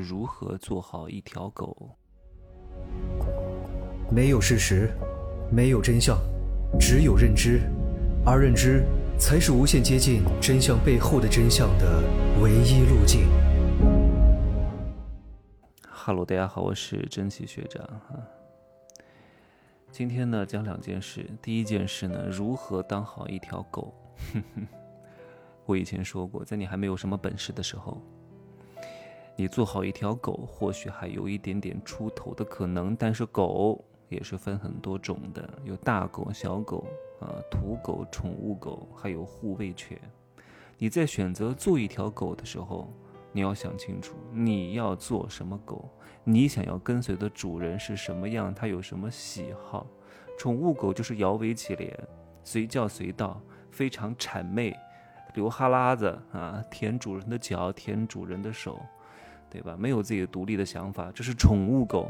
如何做好一条狗？没有事实，没有真相，只有认知，而认知才是无限接近真相背后的真相的唯一路径。哈喽，大家好，我是真奇学长哈。今天呢，讲两件事。第一件事呢，如何当好一条狗？我以前说过，在你还没有什么本事的时候。你做好一条狗，或许还有一点点出头的可能。但是狗也是分很多种的，有大狗、小狗啊，土狗、宠物狗，还有护卫犬。你在选择做一条狗的时候，你要想清楚，你要做什么狗，你想要跟随的主人是什么样，他有什么喜好。宠物狗就是摇尾乞怜，随叫随到，非常谄媚，流哈喇子啊，舔主人的脚，舔主人的手。对吧？没有自己的独立的想法，这是宠物狗。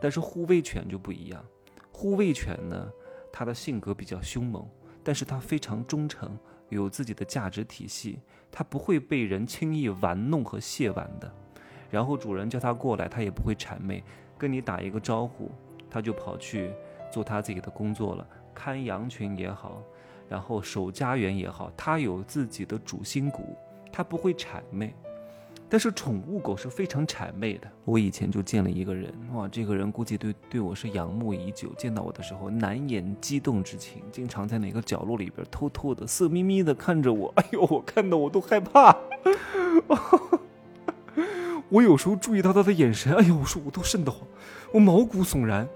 但是护卫犬就不一样，护卫犬呢，它的性格比较凶猛，但是它非常忠诚，有自己的价值体系，它不会被人轻易玩弄和亵玩的。然后主人叫它过来，它也不会谄媚，跟你打一个招呼，它就跑去做它自己的工作了，看羊群也好，然后守家园也好，它有自己的主心骨，它不会谄媚。但是宠物狗是非常谄媚的。我以前就见了一个人，哇，这个人估计对对我是仰慕已久。见到我的时候，难掩激动之情，经常在哪个角落里边偷偷的、色眯眯的看着我。哎呦，我看到我都害怕。我有时候注意到他的眼神，哎呦，我说我都瘆得慌，我毛骨悚然。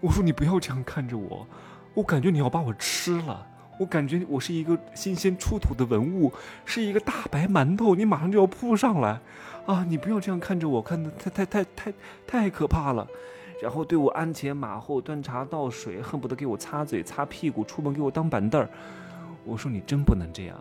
我说你不要这样看着我，我感觉你要把我吃了。我感觉我是一个新鲜出土的文物，是一个大白馒头，你马上就要扑上来，啊！你不要这样看着我，看的太太太太太可怕了。然后对我鞍前马后，端茶倒水，恨不得给我擦嘴擦屁股，出门给我当板凳儿。我说你真不能这样。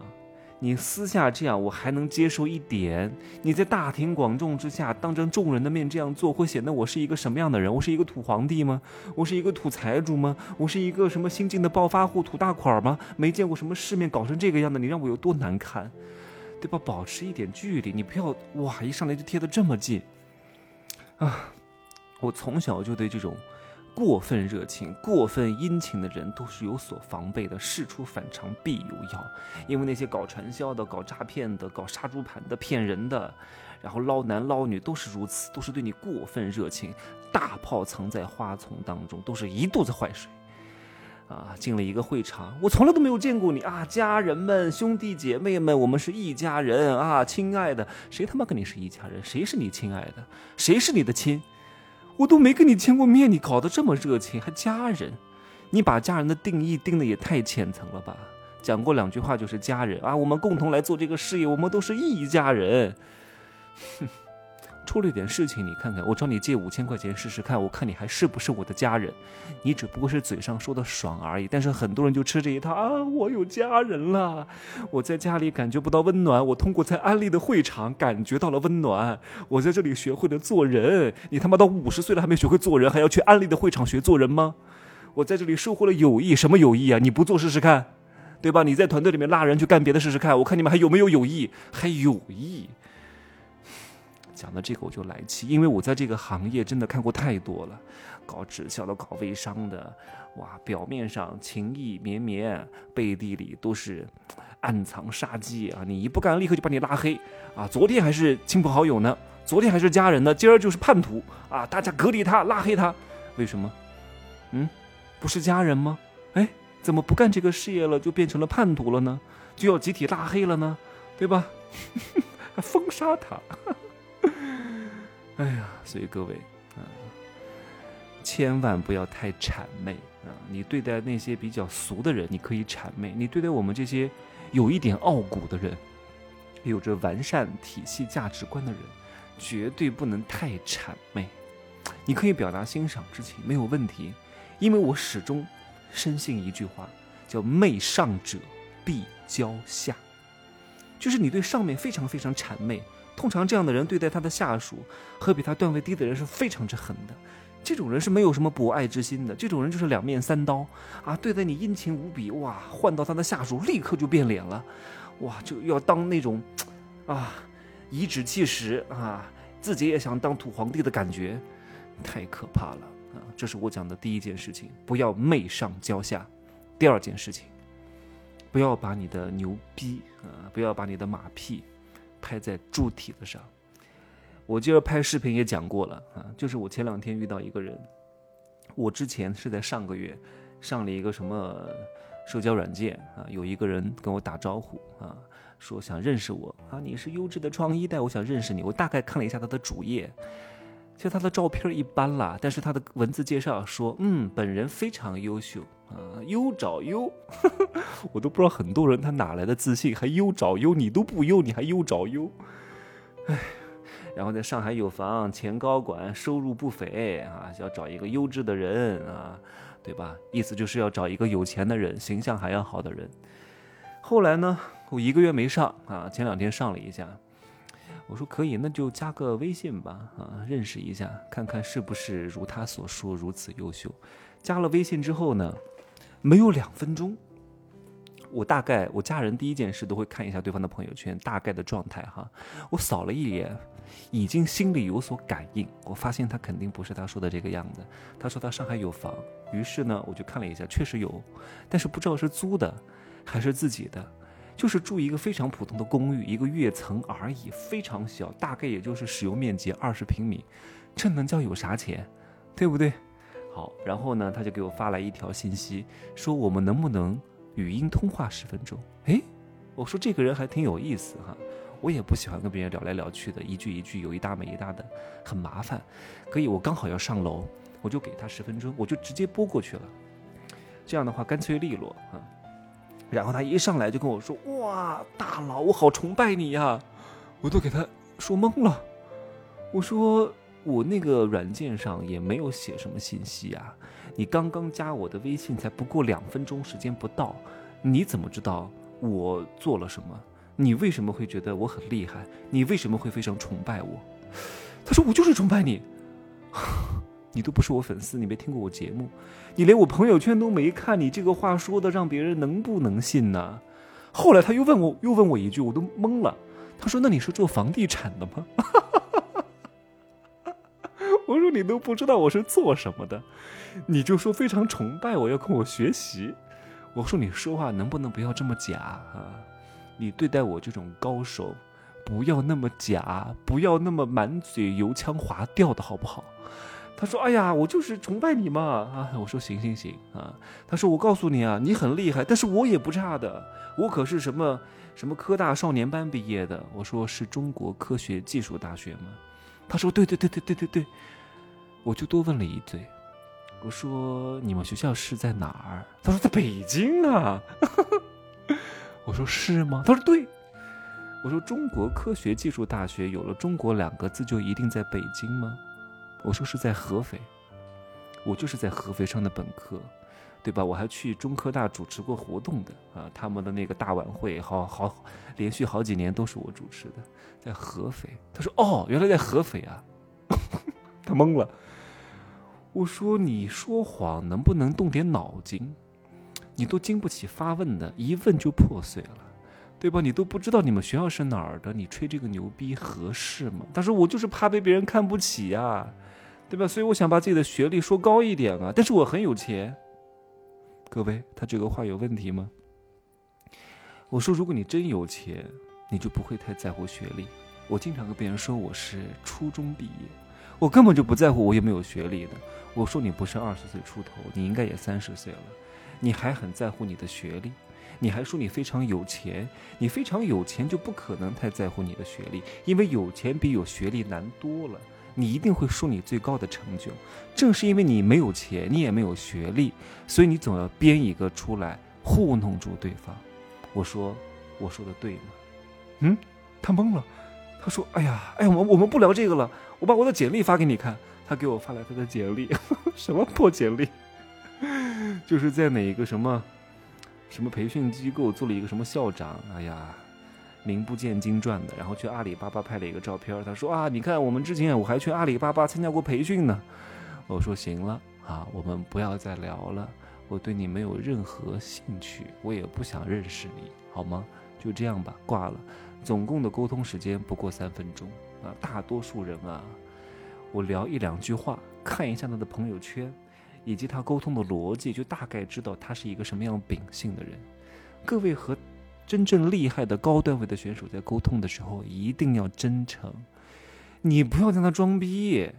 你私下这样，我还能接受一点；你在大庭广众之下，当着众人的面这样做，会显得我是一个什么样的人？我是一个土皇帝吗？我是一个土财主吗？我是一个什么新晋的暴发户、土大款吗？没见过什么世面，搞成这个样子，你让我有多难看，对吧？保持一点距离，你不要哇，一上来就贴得这么近啊！我从小就对这种。过分热情、过分殷勤的人都是有所防备的，事出反常必有妖。因为那些搞传销的、搞诈骗的、搞杀猪盘的、骗人的，然后捞男捞女都是如此，都是对你过分热情。大炮藏在花丛当中，都是一肚子坏水。啊，进了一个会场，我从来都没有见过你啊，家人们、兄弟姐妹们，我们是一家人啊，亲爱的，谁他妈跟你是一家人？谁是你亲爱的？谁是你的亲？我都没跟你见过面，你搞得这么热情，还家人？你把家人的定义定的也太浅层了吧？讲过两句话就是家人啊，我们共同来做这个事业，我们都是一家人。哼。出了点事情，你看看，我找你借五千块钱试试看，我看你还是不是我的家人？你只不过是嘴上说的爽而已，但是很多人就吃这一套啊！我有家人了，我在家里感觉不到温暖，我通过在安利的会场感觉到了温暖，我在这里学会了做人。你他妈到五十岁了还没学会做人，还要去安利的会场学做人吗？我在这里收获了友谊，什么友谊啊？你不做试试看，对吧？你在团队里面拉人去干别的试试看，我看你们还有没有友谊？还友谊？讲到这个我就来气，因为我在这个行业真的看过太多了，搞直销的、搞微商的，哇，表面上情意绵绵，背地里都是暗藏杀机啊！你一不干，立刻就把你拉黑啊！昨天还是亲朋好友呢，昨天还是家人呢，今儿就是叛徒啊！大家隔离他，拉黑他，为什么？嗯，不是家人吗？哎，怎么不干这个事业了，就变成了叛徒了呢？就要集体拉黑了呢？对吧？封杀他。哎呀，所以各位啊，千万不要太谄媚啊！你对待那些比较俗的人，你可以谄媚；你对待我们这些有一点傲骨的人，有着完善体系价值观的人，绝对不能太谄媚。你可以表达欣赏之情，没有问题，因为我始终深信一句话，叫“媚上者必骄下”，就是你对上面非常非常谄媚。通常这样的人对待他的下属和比他段位低的人是非常之狠的，这种人是没有什么博爱之心的，这种人就是两面三刀啊！对待你殷勤无比，哇，换到他的下属立刻就变脸了，哇，就要当那种，啊，颐指气使啊，自己也想当土皇帝的感觉，太可怕了啊！这是我讲的第一件事情，不要媚上骄下。第二件事情，不要把你的牛逼啊，不要把你的马屁拍在猪蹄子上。我今儿拍视频也讲过了啊，就是我前两天遇到一个人，我之前是在上个月上了一个什么社交软件啊，有一个人跟我打招呼啊，说想认识我啊，你是优质的创一代，我想认识你。我大概看了一下他的主页，其实他的照片一般啦，但是他的文字介绍说，嗯，本人非常优秀啊，优找优呵呵，我都不知道很多人他哪来的自信，还优找优，你都不优，你还优找优，哎。然后在上海有房，前高管，收入不菲啊，要找一个优质的人啊，对吧？意思就是要找一个有钱的人，形象还要好的人。后来呢，我一个月没上啊，前两天上了一下，我说可以，那就加个微信吧啊，认识一下，看看是不是如他所说如此优秀。加了微信之后呢，没有两分钟。我大概我家人第一件事都会看一下对方的朋友圈大概的状态哈，我扫了一眼，已经心里有所感应，我发现他肯定不是他说的这个样子。他说他上海有房，于是呢我就看了一下，确实有，但是不知道是租的还是自己的，就是住一个非常普通的公寓，一个跃层而已，非常小，大概也就是使用面积二十平米，这能叫有啥钱，对不对？好，然后呢他就给我发来一条信息，说我们能不能。语音通话十分钟，哎，我说这个人还挺有意思哈，我也不喜欢跟别人聊来聊去的，一句一句有一搭没一搭的，很麻烦。可以，我刚好要上楼，我就给他十分钟，我就直接拨过去了，这样的话干脆利落啊。然后他一上来就跟我说：“哇，大佬，我好崇拜你呀！”我都给他说懵了，我说我那个软件上也没有写什么信息啊。你刚刚加我的微信才不过两分钟时间不到，你怎么知道我做了什么？你为什么会觉得我很厉害？你为什么会非常崇拜我？他说我就是崇拜你，你都不是我粉丝，你没听过我节目，你连我朋友圈都没看，你这个话说的让别人能不能信呢？后来他又问我，又问我一句，我都懵了。他说：“那你是做房地产的吗？” 我说：“你都不知道我是做什么的。”你就说非常崇拜我，要跟我学习。我说你说话能不能不要这么假啊？你对待我这种高手，不要那么假，不要那么满嘴油腔滑调的好不好？他说：“哎呀，我就是崇拜你嘛啊！”我说：“行行行啊。”他说：“我告诉你啊，你很厉害，但是我也不差的，我可是什么什么科大少年班毕业的。”我说：“是中国科学技术大学吗？”他说：“对对对对对对对。”我就多问了一嘴。我说你们学校是在哪儿？他说在北京啊。我说是吗？他说对。我说中国科学技术大学有了“中国”两个字就一定在北京吗？我说是在合肥。我就是在合肥上的本科，对吧？我还去中科大主持过活动的啊，他们的那个大晚会，好好连续好几年都是我主持的，在合肥。他说哦，原来在合肥啊。他懵了。我说你说谎能不能动点脑筋？你都经不起发问的，一问就破碎了，对吧？你都不知道你们学校是哪儿的，你吹这个牛逼合适吗？他说我就是怕被别人看不起呀，对吧？所以我想把自己的学历说高一点啊。但是我很有钱，各位，他这个话有问题吗？我说如果你真有钱，你就不会太在乎学历。我经常跟别人说我是初中毕业，我根本就不在乎我有没有学历的。我说你不是二十岁出头，你应该也三十岁了，你还很在乎你的学历，你还说你非常有钱，你非常有钱就不可能太在乎你的学历，因为有钱比有学历难多了。你一定会说你最高的成就，正是因为你没有钱，你也没有学历，所以你总要编一个出来糊弄住对方。我说，我说的对吗？嗯，他懵了，他说：“哎呀，哎呀，我我们不聊这个了，我把我的简历发给你看。”他给我发来他的简历，什么破简历？就是在哪一个什么什么培训机构做了一个什么校长，哎呀，名不见经传的，然后去阿里巴巴拍了一个照片。他说啊，你看我们之前我还去阿里巴巴参加过培训呢。我说行了啊，我们不要再聊了，我对你没有任何兴趣，我也不想认识你，好吗？就这样吧，挂了。总共的沟通时间不过三分钟。啊，大多数人啊，我聊一两句话，看一下他的朋友圈，以及他沟通的逻辑，就大概知道他是一个什么样秉性的人。各位和真正厉害的高段位的选手在沟通的时候，一定要真诚，你不要在那装逼，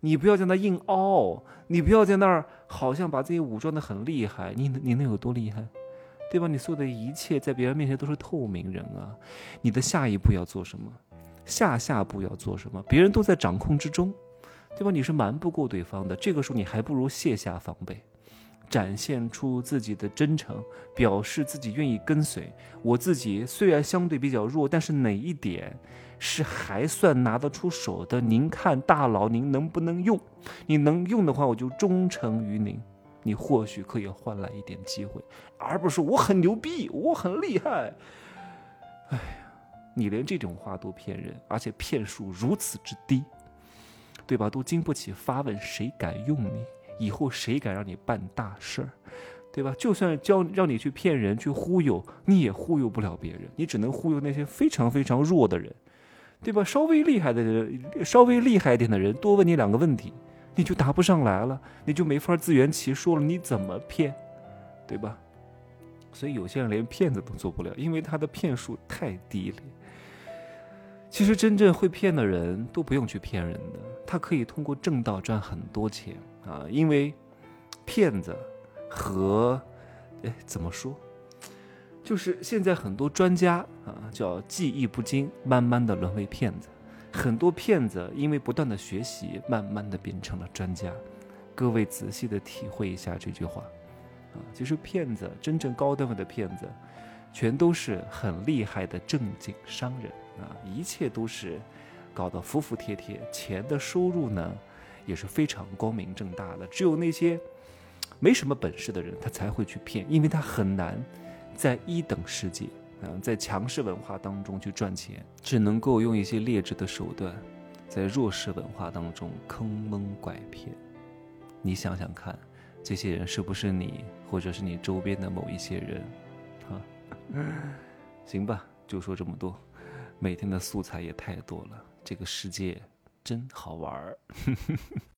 你不要在那硬凹，你不要在那儿好像把自己武装的很厉害，你你能有多厉害？对吧？你所有的一切在别人面前都是透明人啊！你的下一步要做什么？下下步要做什么？别人都在掌控之中，对吧？你是瞒不过对方的。这个时候你还不如卸下防备，展现出自己的真诚，表示自己愿意跟随。我自己虽然相对比较弱，但是哪一点是还算拿得出手的？您看大佬，您能不能用？你能用的话，我就忠诚于您。你或许可以换来一点机会，而不是我很牛逼，我很厉害。哎呀，你连这种话都骗人，而且骗术如此之低，对吧？都经不起发问，谁敢用你？以后谁敢让你办大事儿？对吧？就算教让你去骗人、去忽悠，你也忽悠不了别人，你只能忽悠那些非常非常弱的人，对吧？稍微厉害的人，稍微厉害一点的人，多问你两个问题。你就答不上来了，你就没法自圆其说了。你怎么骗，对吧？所以有些人连骗子都做不了，因为他的骗术太低了。其实真正会骗的人都不用去骗人的，他可以通过正道赚很多钱啊。因为骗子和哎怎么说，就是现在很多专家啊叫技艺不精，慢慢的沦为骗子。很多骗子因为不断的学习，慢慢的变成了专家。各位仔细的体会一下这句话，啊，其实骗子真正高段位的骗子，全都是很厉害的正经商人啊，一切都是搞得服服帖帖，钱的收入呢也是非常光明正大的。只有那些 没什么本事的人，他才会去骗，因为他很难在一等世界。嗯，在强势文化当中去赚钱，只能够用一些劣质的手段，在弱势文化当中坑蒙拐骗。你想想看，这些人是不是你，或者是你周边的某一些人？啊，行吧，就说这么多。每天的素材也太多了，这个世界真好玩儿。